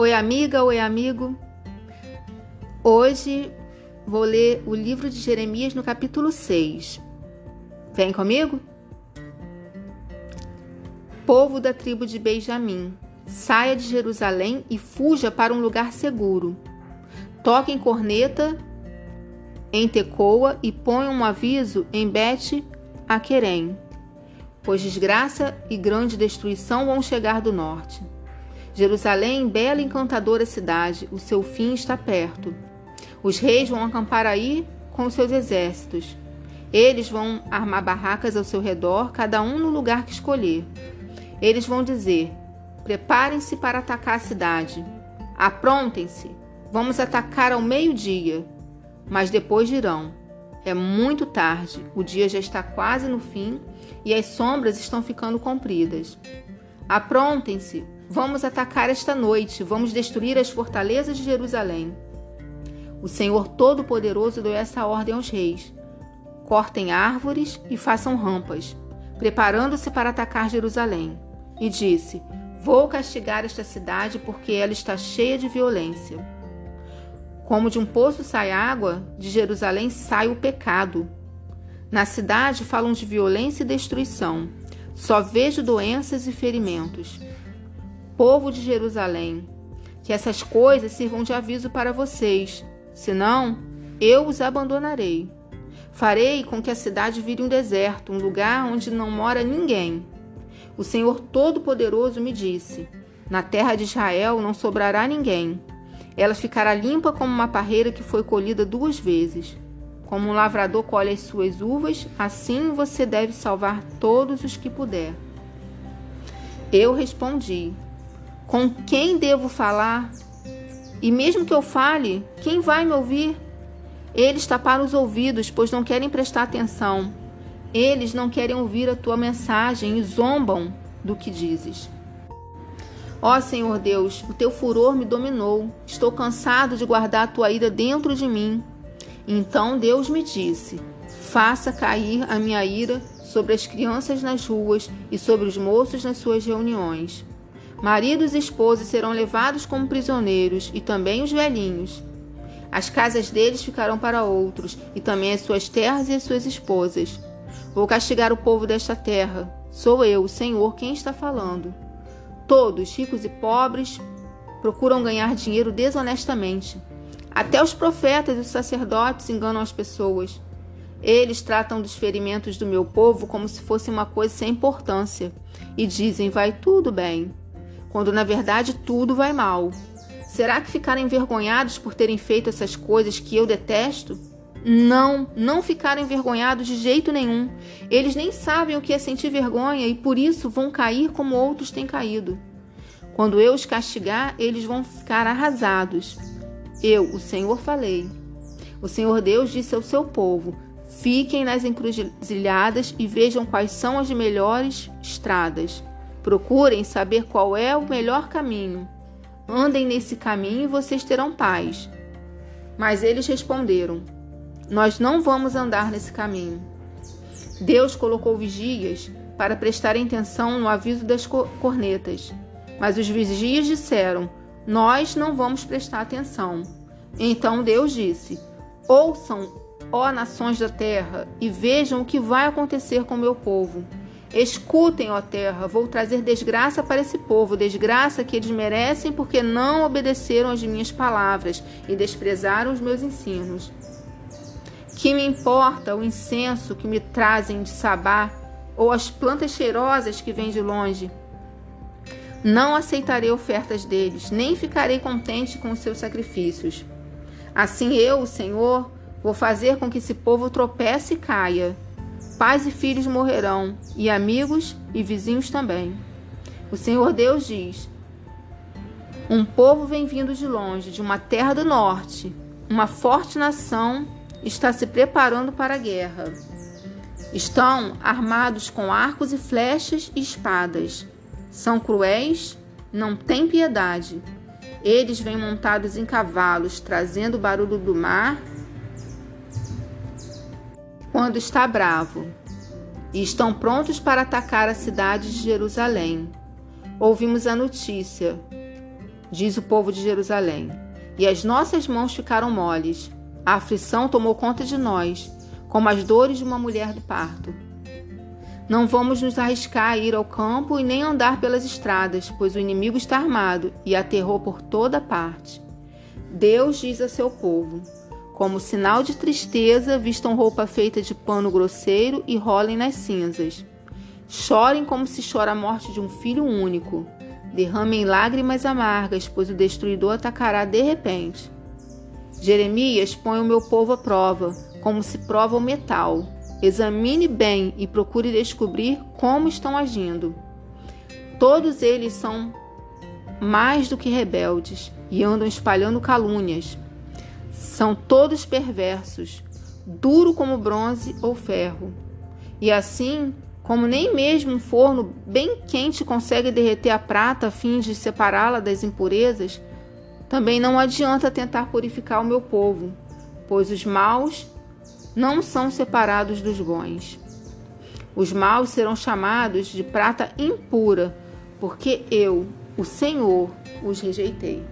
Oi, amiga, oi, amigo. Hoje vou ler o livro de Jeremias no capítulo 6. Vem comigo? Povo da tribo de Benjamim, saia de Jerusalém e fuja para um lugar seguro. Toquem corneta em Tecoa e ponham um aviso em Bet Aquerem, pois desgraça e grande destruição vão chegar do norte. Jerusalém, bela e encantadora cidade, o seu fim está perto. Os reis vão acampar aí com seus exércitos. Eles vão armar barracas ao seu redor, cada um no lugar que escolher. Eles vão dizer: Preparem-se para atacar a cidade. Aprontem-se. Vamos atacar ao meio-dia. Mas depois dirão: É muito tarde, o dia já está quase no fim e as sombras estão ficando compridas. Aprontem-se, Vamos atacar esta noite, vamos destruir as fortalezas de Jerusalém. O Senhor Todo-Poderoso deu essa ordem aos reis: cortem árvores e façam rampas, preparando-se para atacar Jerusalém. E disse: Vou castigar esta cidade porque ela está cheia de violência. Como de um poço sai água, de Jerusalém sai o pecado. Na cidade falam de violência e destruição. Só vejo doenças e ferimentos povo de Jerusalém, que essas coisas sirvam de aviso para vocês, senão eu os abandonarei. Farei com que a cidade vire um deserto, um lugar onde não mora ninguém. O Senhor Todo-Poderoso me disse: Na terra de Israel não sobrará ninguém. Ela ficará limpa como uma parreira que foi colhida duas vezes. Como um lavrador colhe as suas uvas, assim você deve salvar todos os que puder. Eu respondi: com quem devo falar? E mesmo que eu fale, quem vai me ouvir? Eles taparam os ouvidos, pois não querem prestar atenção. Eles não querem ouvir a tua mensagem e zombam do que dizes. Ó Senhor Deus, o teu furor me dominou. Estou cansado de guardar a tua ira dentro de mim. Então Deus me disse: Faça cair a minha ira sobre as crianças nas ruas e sobre os moços nas suas reuniões. Maridos e esposas serão levados como prisioneiros, e também os velhinhos. As casas deles ficarão para outros, e também as suas terras e as suas esposas. Vou castigar o povo desta terra. Sou eu, o Senhor, quem está falando. Todos, ricos e pobres, procuram ganhar dinheiro desonestamente. Até os profetas e os sacerdotes enganam as pessoas. Eles tratam dos ferimentos do meu povo como se fosse uma coisa sem importância e dizem: vai tudo bem quando na verdade tudo vai mal? Será que ficaram envergonhados por terem feito essas coisas que eu detesto? Não, não ficaram envergonhados de jeito nenhum. Eles nem sabem o que é sentir vergonha e por isso vão cair como outros têm caído. Quando eu os castigar, eles vão ficar arrasados. Eu, o Senhor, falei. O Senhor Deus disse ao seu povo: Fiquem nas encruzilhadas e vejam quais são as melhores estradas. Procurem saber qual é o melhor caminho. Andem nesse caminho e vocês terão paz. Mas eles responderam: Nós não vamos andar nesse caminho. Deus colocou vigias para prestar atenção no aviso das cornetas. Mas os vigias disseram: Nós não vamos prestar atenção. Então Deus disse: Ouçam, ó nações da terra, e vejam o que vai acontecer com meu povo. Escutem, ó terra, vou trazer desgraça para esse povo, desgraça que eles merecem porque não obedeceram às minhas palavras e desprezaram os meus ensinos. Que me importa o incenso que me trazem de Sabá ou as plantas cheirosas que vêm de longe? Não aceitarei ofertas deles, nem ficarei contente com os seus sacrifícios. Assim eu, o Senhor, vou fazer com que esse povo tropece e caia Pais e filhos morrerão, e amigos e vizinhos também. O Senhor Deus diz: Um povo vem vindo de longe, de uma terra do norte. Uma forte nação está se preparando para a guerra. Estão armados com arcos e flechas e espadas. São cruéis, não têm piedade. Eles vêm montados em cavalos, trazendo o barulho do mar quando está bravo, e estão prontos para atacar a cidade de Jerusalém. Ouvimos a notícia. diz o povo de Jerusalém. E as nossas mãos ficaram moles. A aflição tomou conta de nós, como as dores de uma mulher do parto. Não vamos nos arriscar a ir ao campo e nem andar pelas estradas, pois o inimigo está armado e aterrou por toda parte. Deus diz a seu povo: como sinal de tristeza, vistam roupa feita de pano grosseiro e rolem nas cinzas. Chorem como se chora a morte de um filho único. Derramem lágrimas amargas, pois o destruidor atacará de repente. Jeremias põe o meu povo à prova, como se prova o metal. Examine bem e procure descobrir como estão agindo. Todos eles são mais do que rebeldes e andam espalhando calúnias. São todos perversos, duro como bronze ou ferro. E assim como nem mesmo um forno bem quente consegue derreter a prata a fim de separá-la das impurezas, também não adianta tentar purificar o meu povo, pois os maus não são separados dos bons. Os maus serão chamados de prata impura, porque eu, o Senhor, os rejeitei.